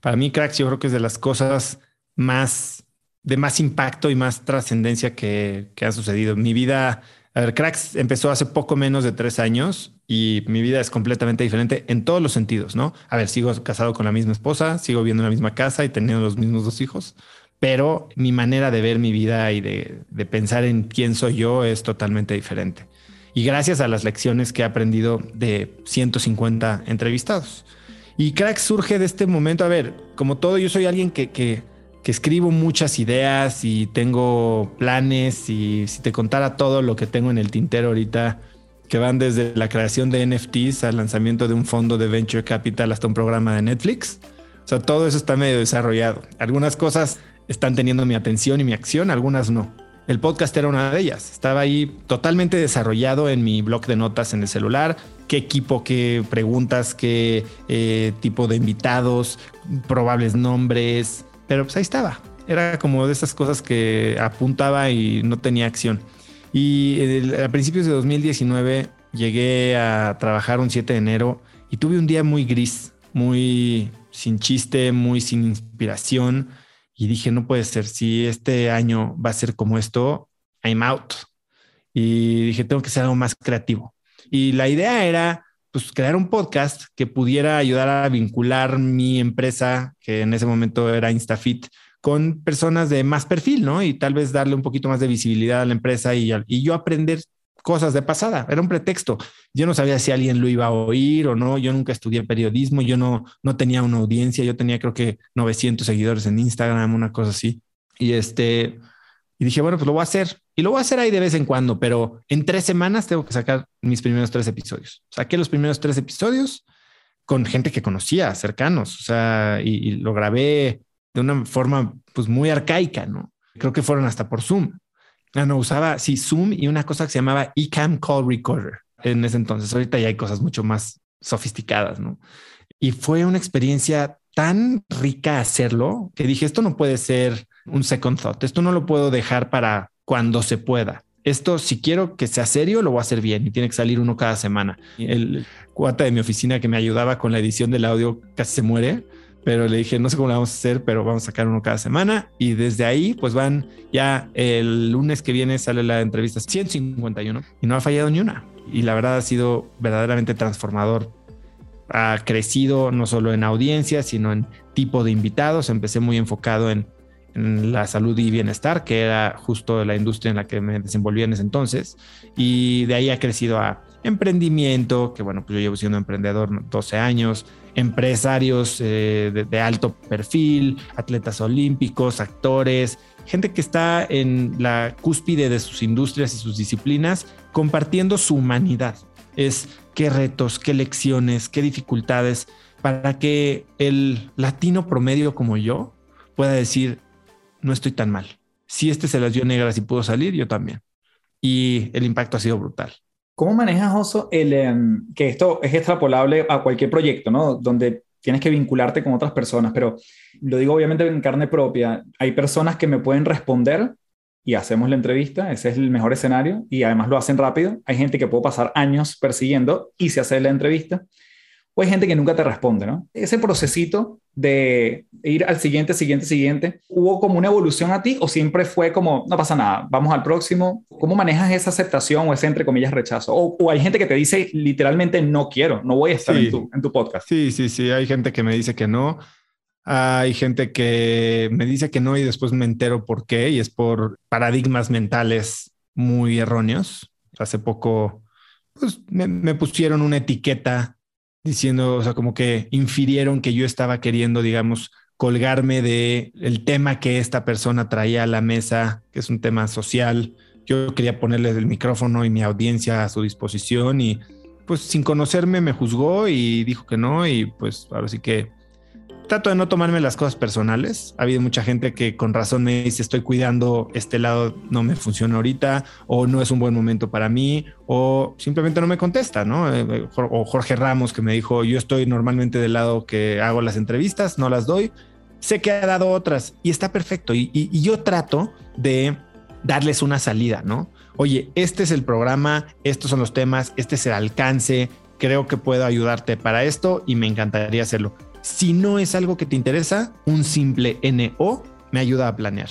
Para mí, Cracks, yo creo que es de las cosas más de más impacto y más trascendencia que, que ha sucedido. Mi vida, a ver, Cracks empezó hace poco menos de tres años y mi vida es completamente diferente en todos los sentidos, ¿no? A ver, sigo casado con la misma esposa, sigo viviendo en la misma casa y teniendo los mismos dos hijos, pero mi manera de ver mi vida y de, de pensar en quién soy yo es totalmente diferente. Y gracias a las lecciones que he aprendido de 150 entrevistados. Y Cracks surge de este momento, a ver, como todo, yo soy alguien que, que escribo muchas ideas y tengo planes y si te contara todo lo que tengo en el tintero ahorita, que van desde la creación de NFTs al lanzamiento de un fondo de venture capital hasta un programa de Netflix. O sea, todo eso está medio desarrollado. Algunas cosas están teniendo mi atención y mi acción, algunas no. El podcast era una de ellas. Estaba ahí totalmente desarrollado en mi blog de notas en el celular. Qué equipo, qué preguntas, qué eh, tipo de invitados, probables nombres, pero pues ahí estaba. Era como de esas cosas que apuntaba y no tenía acción. Y a principios de 2019 llegué a trabajar un 7 de enero y tuve un día muy gris, muy sin chiste, muy sin inspiración. Y dije, no puede ser, si este año va a ser como esto, I'm out. Y dije, tengo que ser algo más creativo. Y la idea era pues, crear un podcast que pudiera ayudar a vincular mi empresa, que en ese momento era InstaFit, con personas de más perfil, ¿no? Y tal vez darle un poquito más de visibilidad a la empresa y, y yo aprender cosas de pasada. Era un pretexto. Yo no sabía si alguien lo iba a oír o no. Yo nunca estudié periodismo. Yo no, no tenía una audiencia. Yo tenía creo que 900 seguidores en Instagram, una cosa así. Y este, y dije, bueno, pues lo voy a hacer. Y lo voy a hacer ahí de vez en cuando, pero en tres semanas tengo que sacar mis primeros tres episodios. Saqué los primeros tres episodios con gente que conocía, cercanos, o sea, y, lo grabé de una forma pues muy arcaica, ¿no? Creo que fueron hasta por Zoom. Ah, no, usaba, sí, Zoom y una cosa que se llamaba eCam Call Recorder en ese entonces. Ahorita ya hay cosas mucho más sofisticadas, ¿no? Y fue una experiencia tan rica hacerlo que dije, esto no puede ser un second thought, esto no lo puedo dejar para cuando se pueda. Esto, si quiero que sea serio, lo voy a hacer bien y tiene que salir uno cada semana. El cuata de mi oficina que me ayudaba con la edición del audio casi se muere, pero le dije, no sé cómo lo vamos a hacer, pero vamos a sacar uno cada semana. Y desde ahí, pues van ya el lunes que viene sale la entrevista 151 y no ha fallado ni una. Y la verdad ha sido verdaderamente transformador. Ha crecido no solo en audiencia, sino en tipo de invitados. Empecé muy enfocado en la salud y bienestar, que era justo la industria en la que me desenvolvía en ese entonces. Y de ahí ha crecido a emprendimiento, que bueno, pues yo llevo siendo emprendedor 12 años, empresarios eh, de, alto perfil, atletas olímpicos, actores, gente que está en la cúspide de sus industrias y sus disciplinas, compartiendo su humanidad. Es qué retos, qué lecciones, qué dificultades, para que el latino promedio como yo pueda decir, no estoy tan mal. Si este se las dio negras y pudo salir, yo también. Y el impacto ha sido brutal. ¿Cómo manejas, Oso, el, em, que esto es extrapolable a cualquier proyecto, ¿no? Donde tienes que vincularte con otras personas, pero lo digo obviamente en carne propia. Hay personas que me pueden responder y hacemos la entrevista, ese es el mejor escenario, y además lo hacen rápido. Hay gente que puedo pasar años persiguiendo y se hace la entrevista o hay gente que nunca te responde, ¿no? Ese procesito de ir al siguiente, siguiente, siguiente, ¿hubo como una evolución a ti o siempre fue como, no pasa nada, vamos al próximo? ¿Cómo manejas esa aceptación o ese, entre comillas, rechazo? O, hay gente que te dice literalmente, no quiero, no voy a estar en, tu, en tu podcast. Sí, sí, sí, hay gente que me dice que no. Hay gente que me dice que no y después me entero por qué y es por paradigmas mentales muy erróneos. Hace poco pues, me, me pusieron una etiqueta diciendo, o sea, como que infirieron que yo estaba queriendo, digamos, colgarme de el tema que esta persona traía a la mesa, que es un tema social. Yo quería ponerle el micrófono y mi audiencia a su disposición y pues sin conocerme me juzgó y dijo que no y pues ahora sí que trato de no tomarme las cosas personales. Ha habido mucha gente que con razón me dice estoy cuidando este lado, no me funciona ahorita, o no es un buen momento para mí, o simplemente no me contesta, ¿no? Eh, eh, o Jorge Ramos que me dijo yo estoy normalmente del lado que hago las entrevistas, no las doy. Sé que ha dado otras y está perfecto. Y, y yo trato de darles una salida, ¿no? oye, este es el programa, estos son los temas, este es el alcance, creo que puedo ayudarte para esto y me encantaría hacerlo. Si no es algo que te interesa, un simple NO me ayuda a planear.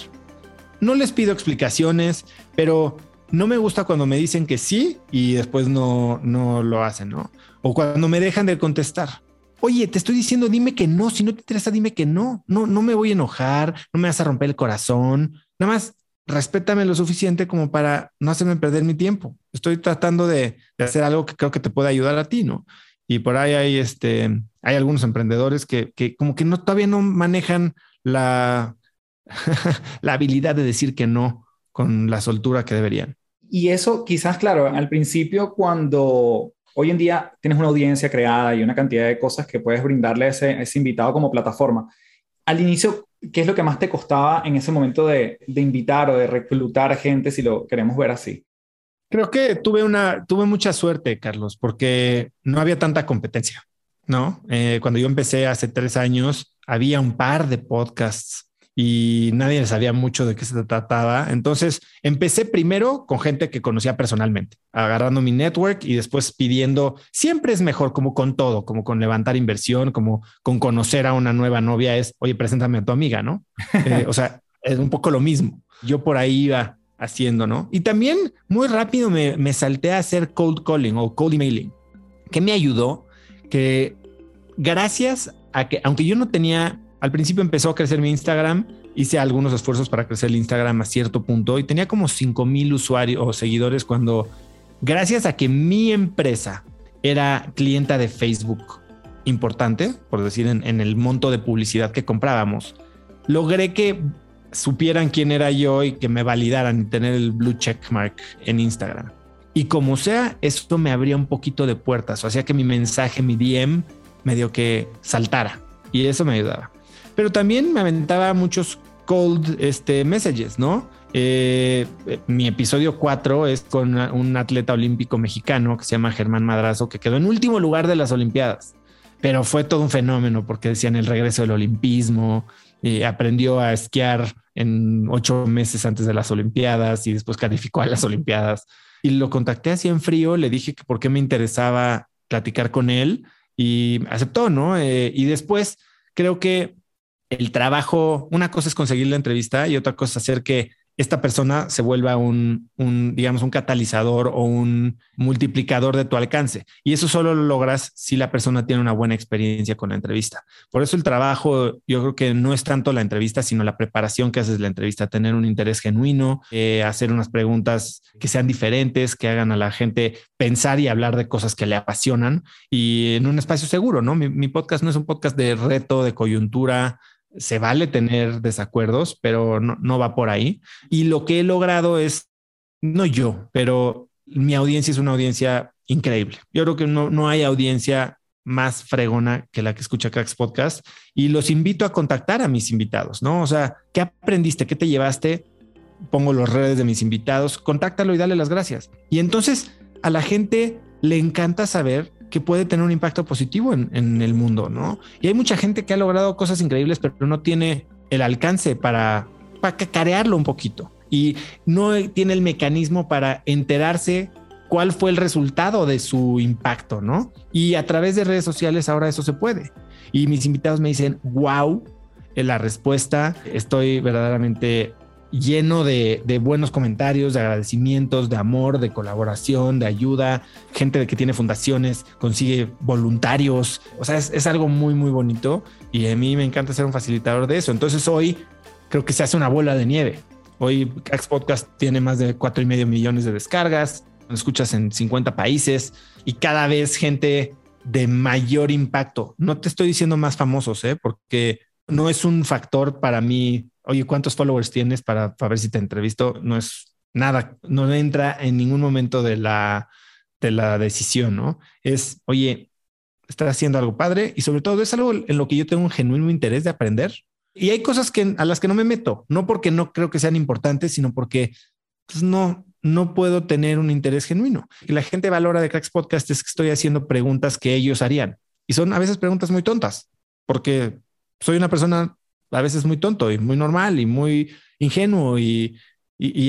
No les pido explicaciones, pero no me gusta cuando me dicen que sí y después no, no lo hacen, ¿no? O cuando me dejan de contestar. Oye, te estoy diciendo, dime que no. Si no te interesa, dime que no. No, no me voy a enojar, no me vas a romper el corazón. Nada más respétame lo suficiente como para no hacerme perder mi tiempo. Estoy tratando de, hacer algo que creo que te puede ayudar a ti, ¿no? Y por ahí hay, este, hay algunos emprendedores que, como que no, todavía no manejan la, la habilidad de decir que no con la soltura que deberían. Y eso quizás, claro, al principio cuando hoy en día tienes una audiencia creada y una cantidad de cosas que puedes brindarle a ese, a ese invitado como plataforma, al inicio ¿qué es lo que más te costaba en ese momento de, invitar o de reclutar gente, si lo queremos ver así? Creo que tuve una, tuve mucha suerte, Carlos, porque no había tanta competencia, ¿no? Eh, cuando yo empecé hace tres años, había un par de podcasts y nadie sabía mucho de qué se trataba. Entonces empecé primero con gente que conocía personalmente, agarrando mi network y después pidiendo, siempre es mejor como con todo, como con levantar inversión, como con conocer a una nueva novia, es, oye, preséntame a tu amiga, ¿no? Eh, o sea, es un poco lo mismo. Yo por ahí iba haciendo, ¿no? Y también muy rápido me, me salté a hacer cold calling o cold emailing, que me ayudó, que gracias a que, aunque yo no tenía al principio empezó a crecer mi Instagram, hice algunos esfuerzos para crecer el Instagram a cierto punto y tenía como 5 mil usuarios o seguidores cuando, gracias a que mi empresa era clienta de Facebook importante, por decir, en, el monto de publicidad que comprábamos, logré que supieran quién era yo y que me validaran y tener el blue check mark en Instagram. Y como sea, esto me abría un poquito de puertas, o hacía que mi mensaje, mi DM, medio que saltara y eso me ayudaba pero también me aventaba muchos cold este, messages, ¿no? Eh, mi episodio 4 es con un atleta olímpico mexicano que se llama Germán Madrazo, que quedó en último lugar de las Olimpiadas, pero fue todo un fenómeno porque decían el regreso del olimpismo, aprendió a esquiar en ocho meses antes de las Olimpiadas y después calificó a las Olimpiadas. Y lo contacté así en frío, le dije que por qué me interesaba platicar con él y aceptó, ¿no? Eh, y después creo que el trabajo, una cosa es conseguir la entrevista y otra cosa es hacer que esta persona se vuelva un, digamos, un catalizador o un multiplicador de tu alcance. Y eso solo lo logras si la persona tiene una buena experiencia con la entrevista. Por eso el trabajo, yo creo que no es tanto la entrevista, sino la preparación que haces de la entrevista, tener un interés genuino, eh, hacer unas preguntas que sean diferentes, que hagan a la gente pensar y hablar de cosas que le apasionan y en un espacio seguro, ¿no? Mi, mi podcast no es un podcast de reto, de coyuntura, se vale tener desacuerdos, pero no, va por ahí. Y lo que he logrado es, no yo, pero mi audiencia es una audiencia increíble. Yo creo que no, no hay audiencia más fregona que la que escucha Cracks Podcast y los invito a contactar a mis invitados, ¿no? O sea, ¿qué aprendiste? ¿Qué te llevaste? Pongo los redes de mis invitados, contáctalo y dale las gracias. Y entonces a la gente le encanta saber que puede tener un impacto positivo en, el mundo, ¿no? Y hay mucha gente que ha logrado cosas increíbles, pero no tiene el alcance para, para cacarearlo un poquito y no tiene el mecanismo para enterarse cuál fue el resultado de su impacto, ¿no? Y a través de redes sociales ahora eso se puede. Y mis invitados me dicen, wow, la respuesta, estoy verdaderamente lleno de, buenos comentarios, de agradecimientos, de amor, de colaboración, de ayuda, gente que tiene fundaciones, consigue voluntarios, o sea, es, algo muy, muy bonito y a mí me encanta ser un facilitador de eso. Entonces hoy creo que se hace una bola de nieve. Hoy Cax Podcast tiene más de cuatro y medio millones de descargas, escuchas en 50 países y cada vez gente de mayor impacto. No te estoy diciendo más famosos, ¿eh? porque no es un factor para mí oye, ¿cuántos followers tienes para, ver si te entrevisto? No es nada, no entra en ningún momento de la, de la decisión, ¿no? Es, oye, estás haciendo algo padre y sobre todo es algo en lo que yo tengo un genuino interés de aprender. Y hay cosas que, a las que no me meto, no porque no creo que sean importantes, sino porque pues, no, no puedo tener un interés genuino. Y la gente valora de Cracks Podcast es que estoy haciendo preguntas que ellos harían. Y son a veces preguntas muy tontas, porque soy una persona a veces muy tonto y muy normal y muy ingenuo y,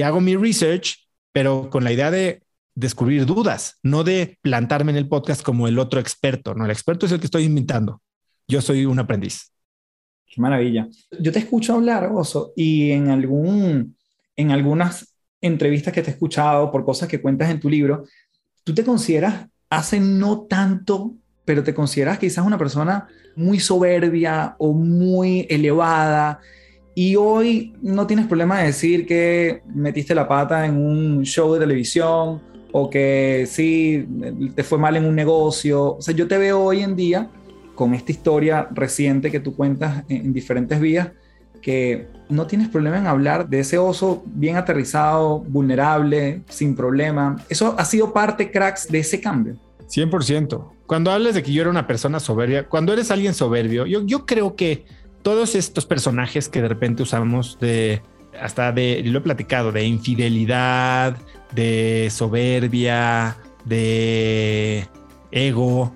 hago mi research, pero con la idea de descubrir dudas, no de plantarme en el podcast como el otro experto. No, el experto es el que estoy invitando. Yo soy un aprendiz. Qué maravilla. Yo te escucho hablar, Oso, y en, algún, en algunas entrevistas que te he escuchado por cosas que cuentas en tu libro, tú te consideras hace no tanto, pero te consideras quizás una persona muy soberbia o muy elevada. Y hoy no tienes problema de decir que metiste la pata en un show de televisión o que sí, te fue mal en un negocio. O sea, yo te veo hoy en día con esta historia reciente que tú cuentas en, diferentes vías, que no tienes problema en hablar de ese oso bien aterrizado, vulnerable, sin problema. Eso ha sido parte, cracks, de ese cambio. 100%. Cuando hablas de que yo era una persona soberbia, cuando eres alguien soberbio, yo, yo creo que todos estos personajes que de repente usamos de hasta de, lo he platicado, de infidelidad, de soberbia, de ego,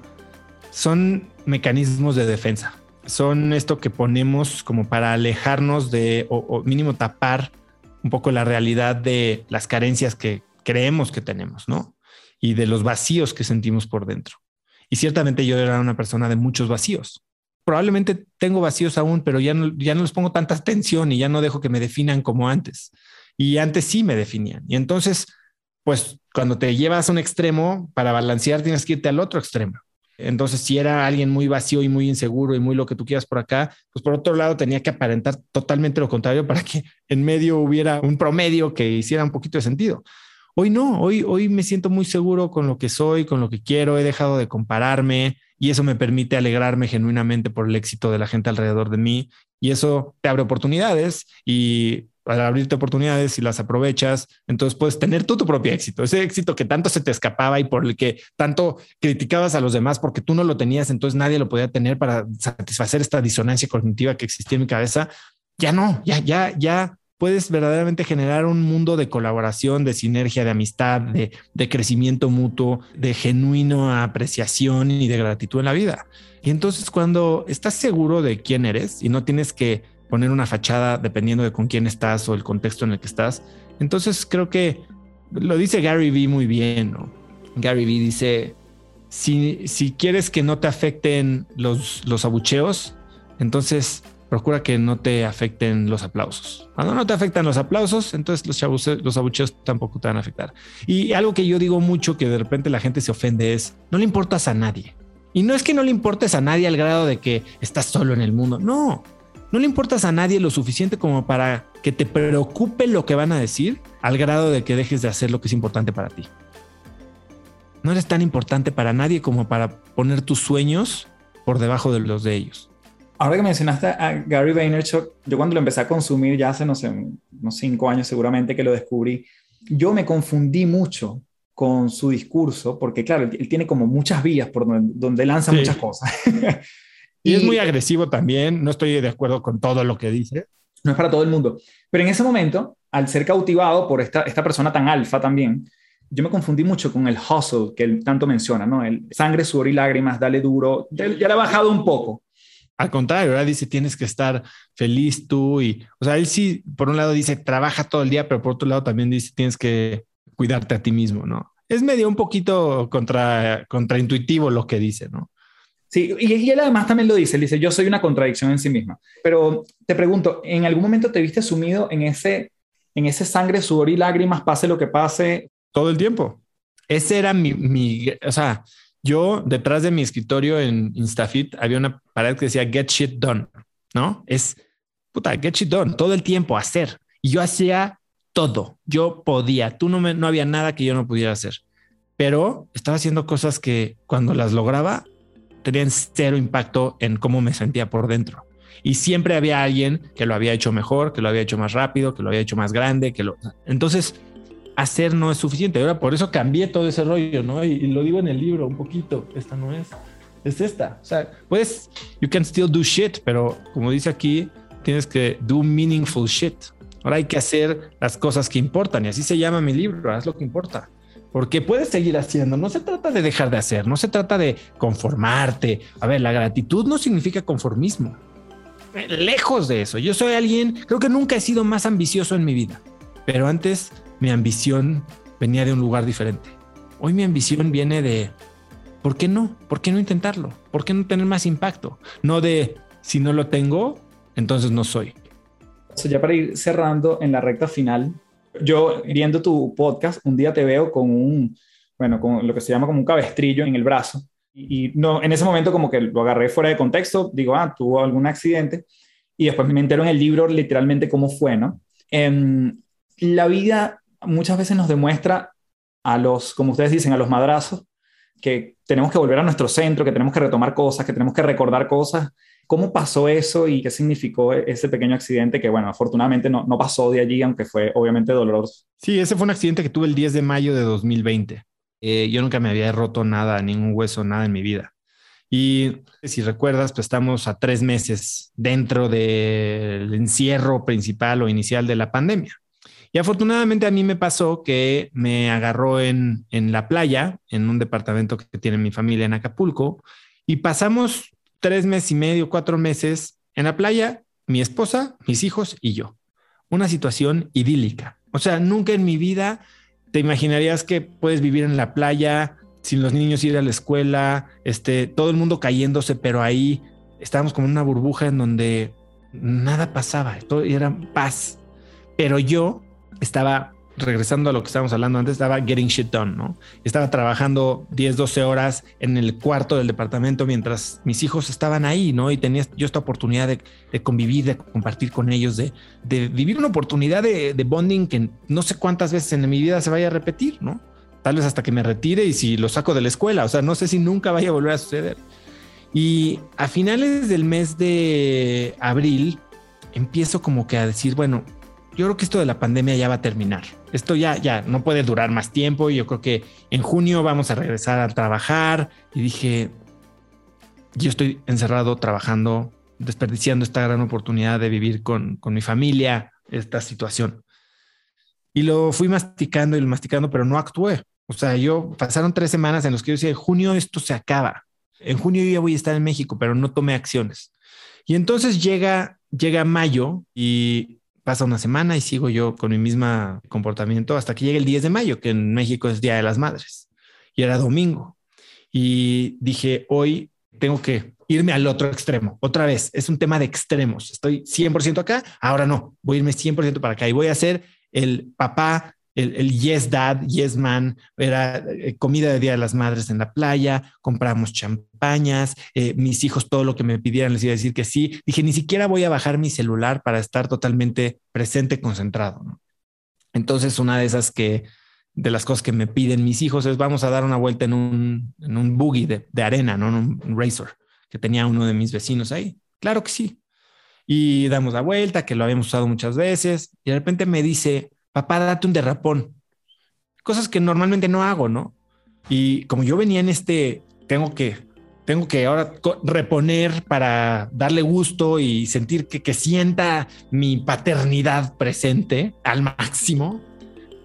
son mecanismos de defensa. Son esto que ponemos como para alejarnos de, o, mínimo tapar un poco la realidad de las carencias que creemos que tenemos, ¿no? Y de los vacíos que sentimos por dentro. Y ciertamente yo era una persona de muchos vacíos. Probablemente tengo vacíos aún, pero ya no, ya no les pongo tanta atención y ya no dejo que me definan como antes. Y antes sí me definían. Y entonces, pues cuando te llevas a un extremo, para balancear tienes que irte al otro extremo. Entonces, si era alguien muy vacío y muy inseguro y muy lo que tú quieras por acá, pues por otro lado tenía que aparentar totalmente lo contrario para que en medio hubiera un promedio que hiciera un poquito de sentido. Hoy no, hoy, hoy me siento muy seguro con lo que soy, con lo que quiero, he dejado de compararme y eso me permite alegrarme genuinamente por el éxito de la gente alrededor de mí y eso te abre oportunidades y al abrirte oportunidades y las aprovechas, entonces puedes tener tú tu propio éxito, ese éxito que tanto se te escapaba y por el que tanto criticabas a los demás porque tú no lo tenías, entonces nadie lo podía tener para satisfacer esta disonancia cognitiva que existía en mi cabeza. Ya no, ya, ya, ya puedes verdaderamente generar un mundo de colaboración, de sinergia, de amistad, de, crecimiento mutuo, de genuina apreciación y de gratitud en la vida. Y entonces cuando estás seguro de quién eres y no tienes que poner una fachada dependiendo de con quién estás o el contexto en el que estás. Entonces creo que lo dice Gary Vee muy bien. Gary Vee dice, si, si quieres que no te afecten los, los abucheos, entonces procura que no te afecten los aplausos. Cuando no te afectan los aplausos, entonces los, los abucheos tampoco te van a afectar. Y algo que yo digo mucho que de repente la gente se ofende es, no le importas a nadie. Y no es que no le importes a nadie al grado de que estás solo en el mundo. No, no le importas a nadie lo suficiente como para que te preocupe lo que van a decir al grado de que dejes de hacer lo que es importante para ti. No eres tan importante para nadie como para poner tus sueños por debajo de los de ellos. Ahora que mencionaste a Gary Vaynerchuk, yo cuando lo empecé a consumir ya hace, no sé, unos cinco años seguramente que lo descubrí, yo me confundí mucho con su discurso, porque claro, él tiene como muchas vías por donde, lanza muchas cosas. Y, es muy agresivo también. No estoy de acuerdo con todo lo que dice. No es para todo el mundo. Pero en ese momento, al ser cautivado por esta, esta persona tan alfa también, yo me confundí mucho con el hustle que él tanto menciona, ¿no? El sangre, sudor y lágrimas, dale duro. Ya, le ha bajado un poco. Al contrario, ahora dice tienes que estar feliz tú y, o sea, él sí, por un lado dice trabaja todo el día, pero por otro lado también dice tienes que cuidarte a ti mismo, ¿no? Es medio un poquito contra, contraintuitivo lo que dice, ¿no? Sí, y, él además también lo dice, él dice, yo soy una contradicción en sí misma. Pero te pregunto, ¿en algún momento te viste sumido en ese, en ese sangre, sudor y lágrimas, pase lo que pase? Todo el tiempo. Ese era mi, mi, o sea, yo detrás de mi escritorio en Instafit había una pared que decía Get Shit Done, ¿no? Es, puta, Get Shit Done, todo el tiempo, hacer. Y yo hacía todo, yo podía, tú no, me, no había nada que yo no pudiera hacer, pero estaba haciendo cosas que cuando las lograba tenían cero impacto en cómo me sentía por dentro. Y siempre había alguien que lo había hecho mejor, que lo había hecho más rápido, que lo había hecho más grande, que lo... Entonces, hacer no es suficiente. Ahora, por eso cambié todo ese rollo, ¿no? Y, lo digo en el libro un poquito. Esta no es. Es esta. O sea, puedes, you can still do shit, pero como dice aquí, tienes que do meaningful shit. Ahora hay que hacer las cosas que importan y así se llama mi libro, haz lo que importa porque puedes seguir haciendo. No se trata de dejar de hacer, no se trata de conformarte. A ver, la gratitud no significa conformismo. Lejos de eso. Yo soy alguien, creo que nunca he sido más ambicioso en mi vida, pero antes mi ambición venía de un lugar diferente. Hoy mi ambición viene de, ¿por qué no? ¿Por qué no intentarlo? ¿Por qué no tener más impacto? No de, si no lo tengo, entonces no soy. ya para ir cerrando en la recta final, yo viendo tu podcast, un día te veo con un, bueno, con lo que se llama como un cabestrillo en el brazo. Y, no, en ese momento como que lo agarré fuera de contexto, digo, ah, tuvo algún accidente. Y después me entero en el libro literalmente cómo fue, ¿no? Em, la vida muchas veces nos demuestra a los, como ustedes dicen, a los madrazos, que tenemos que volver a nuestro centro, que tenemos que retomar cosas, que tenemos que recordar cosas. ¿Cómo pasó eso y qué significó ese pequeño accidente que, bueno, afortunadamente no, no pasó de allí, aunque fue obviamente doloroso? Sí, ese fue un accidente que tuve el 10 de mayo de 2020. Eh, yo nunca me había roto nada, ningún hueso, nada en mi vida. Y si recuerdas, pues estamos a tres meses dentro del encierro principal o inicial de la pandemia. Y afortunadamente a mí me pasó que me agarró en, en la playa, en un departamento que tiene mi familia en Acapulco, y pasamos tres meses y medio, cuatro meses en la playa, mi esposa, mis hijos y yo. Una situación idílica. O sea, nunca en mi vida te imaginarías que puedes vivir en la playa sin los niños ir a la escuela, este, todo el mundo cayéndose, pero ahí estábamos como en una burbuja en donde nada pasaba, todo era paz. Pero yo estaba regresando a lo que estábamos hablando antes, estaba getting shit done, ¿no? Estaba trabajando 10, 12 horas en el cuarto del departamento mientras mis hijos estaban ahí, ¿no? Y tenía yo esta oportunidad de, convivir, de compartir con ellos, de, vivir una oportunidad de, bonding que no sé cuántas veces en mi vida se vaya a repetir, ¿no? Tal vez hasta que me retire y si lo saco de la escuela, o sea, no sé si nunca vaya a volver a suceder. Y a finales del mes de abril empiezo como que a decir, bueno, yo creo que esto de la pandemia ya va a terminar. Esto ya, ya no puede durar más tiempo. Yo creo que en junio vamos a regresar a trabajar. Y dije, yo estoy encerrado trabajando, desperdiciando esta gran oportunidad de vivir con, con mi familia, esta situación. Y lo fui masticando y lo masticando, pero no actué. O sea, yo pasaron tres semanas en los que yo decía, en junio esto se acaba. En junio yo ya voy a estar en México, pero no tomé acciones. Y entonces llega, llega mayo y pasa una semana y sigo yo con mi mismo comportamiento hasta que llega el 10 de mayo, que en México es Día de las Madres. Y era domingo. Y dije, hoy tengo que irme al otro extremo. Otra vez, es un tema de extremos. Estoy 100% acá, ahora no, voy a irme 100% para acá y voy a ser el papá el, yes dad, yes man, era eh, comida de Día de las Madres en la playa, compramos champañas, eh, mis hijos todo lo que me pidieran les iba a decir que sí. Dije, ni siquiera voy a bajar mi celular para estar totalmente presente, concentrado. Entonces, una de esas que, de las cosas que me piden mis hijos es vamos a dar una vuelta en un, en un buggy de, arena, ¿no? En un racer que tenía uno de mis vecinos ahí. Claro que sí. Y damos la vuelta, que lo habíamos usado muchas veces. Y de repente me dice, papá, date un derrapón. Cosas que normalmente no hago, ¿no? Y como yo venía en este, tengo que, tengo que ahora reponer para darle gusto y sentir que, que sienta mi paternidad presente al máximo,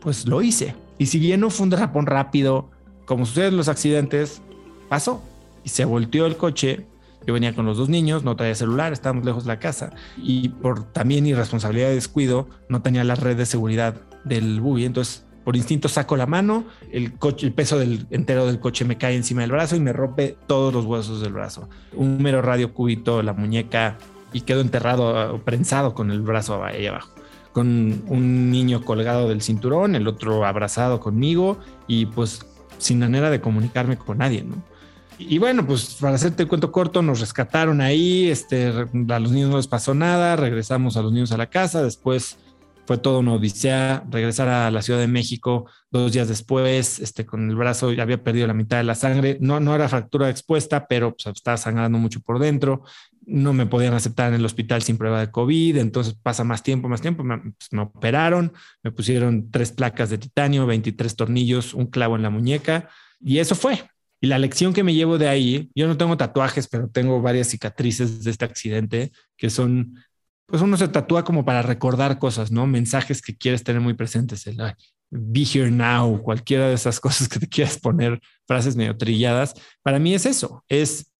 pues lo hice. Y si bien no fue un derrapón rápido, como suceden los accidentes, pasó y se volteó el coche. Yo venía con los dos niños, no traía celular, estábamos lejos de la casa y por también irresponsabilidad de descuido no tenía la red de seguridad del buggy. Entonces, por instinto saco la mano, el peso del entero del coche me cae encima del brazo y me rompe todos los huesos del brazo. Un mero radio cúbito, la muñeca y quedo enterrado o prensado con el brazo ahí abajo. Con un niño colgado del cinturón, el otro abrazado conmigo y pues sin manera de comunicarme con nadie, ¿no? Y bueno, pues para hacerte el cuento corto, nos rescataron ahí, este, a los niños no les pasó nada, regresamos a los niños a la casa, después fue todo una odisea. Regresar a la Ciudad de México dos días después, este, con el brazo ya había perdido la mitad de la sangre. No, no era fractura expuesta, pero pues, estaba sangrando mucho por dentro. No me podían aceptar en el hospital sin prueba de COVID. Entonces pasa más tiempo, más tiempo. Me, pues, me operaron, me pusieron tres placas de titanio, 23 tornillos, un clavo en la muñeca. Y eso fue. Y la lección que me llevo de ahí, yo no tengo tatuajes, pero tengo varias cicatrices de este accidente que son pues uno se tatúa como para recordar cosas, ¿no? Mensajes que quieres tener muy presentes, el be here now, cualquiera de esas cosas que te quieras poner, frases medio trilladas. Para mí es eso, es,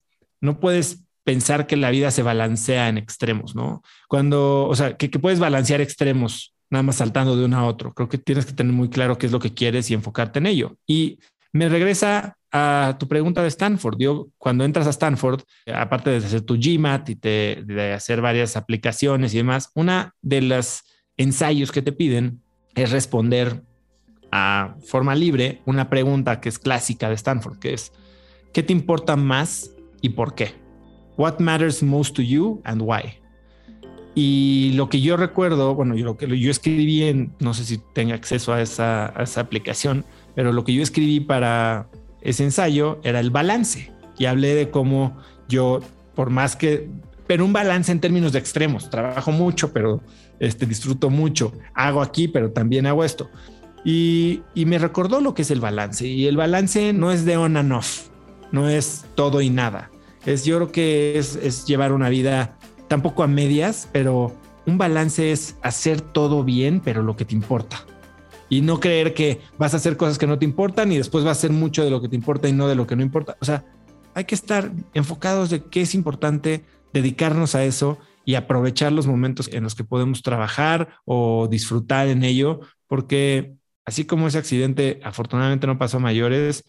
no puedes pensar que la vida se balancea en extremos, ¿no? Cuando, o sea, que, puedes balancear extremos nada más saltando de uno a otro. Creo que tienes que tener muy claro qué es lo que quieres y enfocarte en ello. Y me regresa a tu pregunta de Stanford. Yo, cuando entras a Stanford, aparte de hacer tu GMAT y de hacer varias aplicaciones y demás, una de los ensayos que te piden es responder a forma libre una pregunta que es clásica de Stanford, que es, ¿qué te importa más y por qué? What matters most to you and why? Y lo que yo recuerdo, bueno, yo, lo que yo escribí en, no sé si tenga acceso a esa, a esa aplicación, pero lo que yo escribí para ese ensayo era el balance. Y hablé de cómo yo, por más que, pero un balance en términos de extremos, trabajo mucho, pero este, disfruto mucho, hago aquí, pero también hago esto. Y, me recordó lo que es el balance. Y el balance no es de on and off, no es todo y nada. Es, yo creo que es, es llevar una vida tampoco a medias, pero un balance es hacer todo bien, pero lo que te importa. Y no creer que vas a hacer cosas que no te importan y después vas a hacer mucho de lo que te importa y no de lo que no importa. O sea, hay que estar enfocados de qué es importante, dedicarnos a eso y aprovechar los momentos en los que podemos trabajar o disfrutar en ello, porque así como ese accidente afortunadamente no pasó a mayores,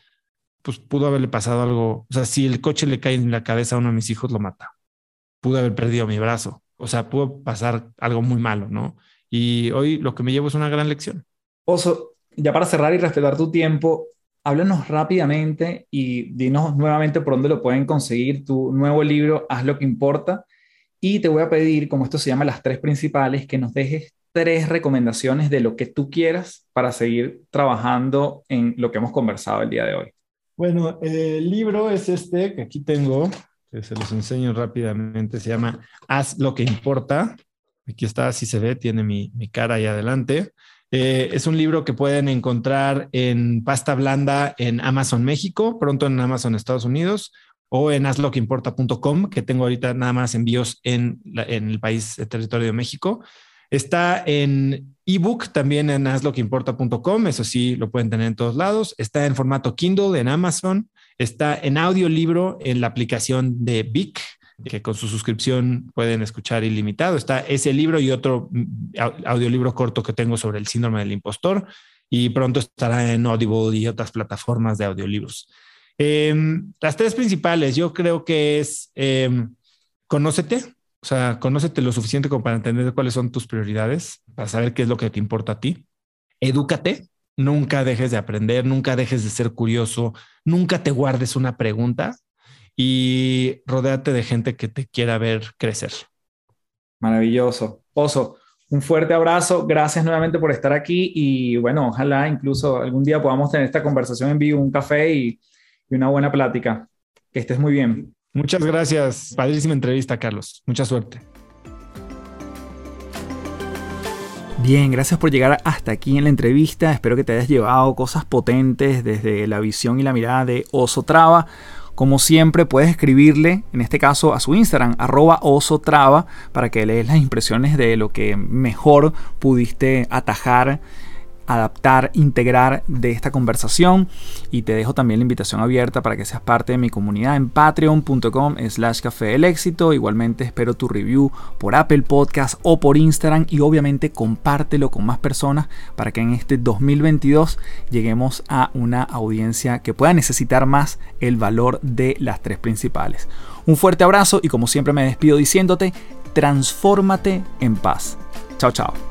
pues pudo haberle pasado algo. O sea, si el coche le cae en la cabeza a uno de mis hijos, lo mata pude haber perdido mi brazo. O sea, pudo pasar algo muy malo, ¿no? Y hoy lo que me llevo es una gran lección. Oso, ya para cerrar y respetar tu tiempo, háblanos rápidamente y dinos nuevamente por dónde lo pueden conseguir tu nuevo libro, Haz lo que importa. Y te voy a pedir, como esto se llama las tres principales, que nos dejes tres recomendaciones de lo que tú quieras para seguir trabajando en lo que hemos conversado el día de hoy. Bueno, el libro es este que aquí tengo, que se los enseño rápidamente, se llama Haz lo que importa. Aquí está, así se ve, tiene mi, cara ahí adelante. Eh, es un libro que pueden encontrar en pasta blanda en Amazon México, pronto en Amazon Estados Unidos o en hazloqueimporta.com, que tengo ahorita nada más envíos en, en el país, el territorio de México. Está en ebook también en hazloqueimporta.com, eso sí, lo pueden tener en todos lados. Está en formato Kindle en Amazon. Está en audiolibro en la aplicación de Vic, que con su suscripción pueden escuchar ilimitado. Está ese libro y otro mm, audiolibro corto que tengo sobre el síndrome del impostor y pronto estará en Audible y otras plataformas de audiolibros. Em, las tres principales, yo creo que es em, conócete, o sea, conócete lo suficiente como para entender cuáles son tus prioridades, para saber qué es lo que te importa a ti. Edúcate, Nunca dejes de aprender, nunca dejes de ser curioso, nunca te guardes una pregunta y rodéate de gente que te quiera ver crecer. Maravilloso. Oso, un fuerte abrazo. Gracias nuevamente por estar aquí y bueno, ojalá incluso algún día podamos tener esta conversación en vivo, un café y, y una buena plática. Que estés muy bien. Muchas gracias. Padrísima entrevista, Carlos. Mucha suerte. Bien, gracias por llegar hasta aquí en la entrevista. Espero que te hayas llevado cosas potentes desde la visión y la mirada de Oso Traba. Como siempre, puedes escribirle, en este caso a su Instagram, arroba osotrava, para que lees las impresiones de lo que mejor pudiste atajar adaptar, integrar de esta conversación y te dejo también la invitación abierta para que seas parte de mi comunidad en patreon.com slash café del éxito. Igualmente espero tu review por Apple Podcast o por Instagram y obviamente compártelo con más personas para que en este 2022 lleguemos a una audiencia que pueda necesitar más el valor de las tres principales. Un fuerte abrazo y como siempre me despido diciéndote, transfórmate en paz. Chao, chao.